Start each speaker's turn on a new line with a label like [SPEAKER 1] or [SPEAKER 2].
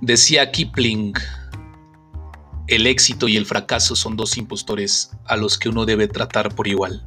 [SPEAKER 1] Decía Kipling, el éxito y el fracaso son dos impostores a los que uno debe tratar por igual.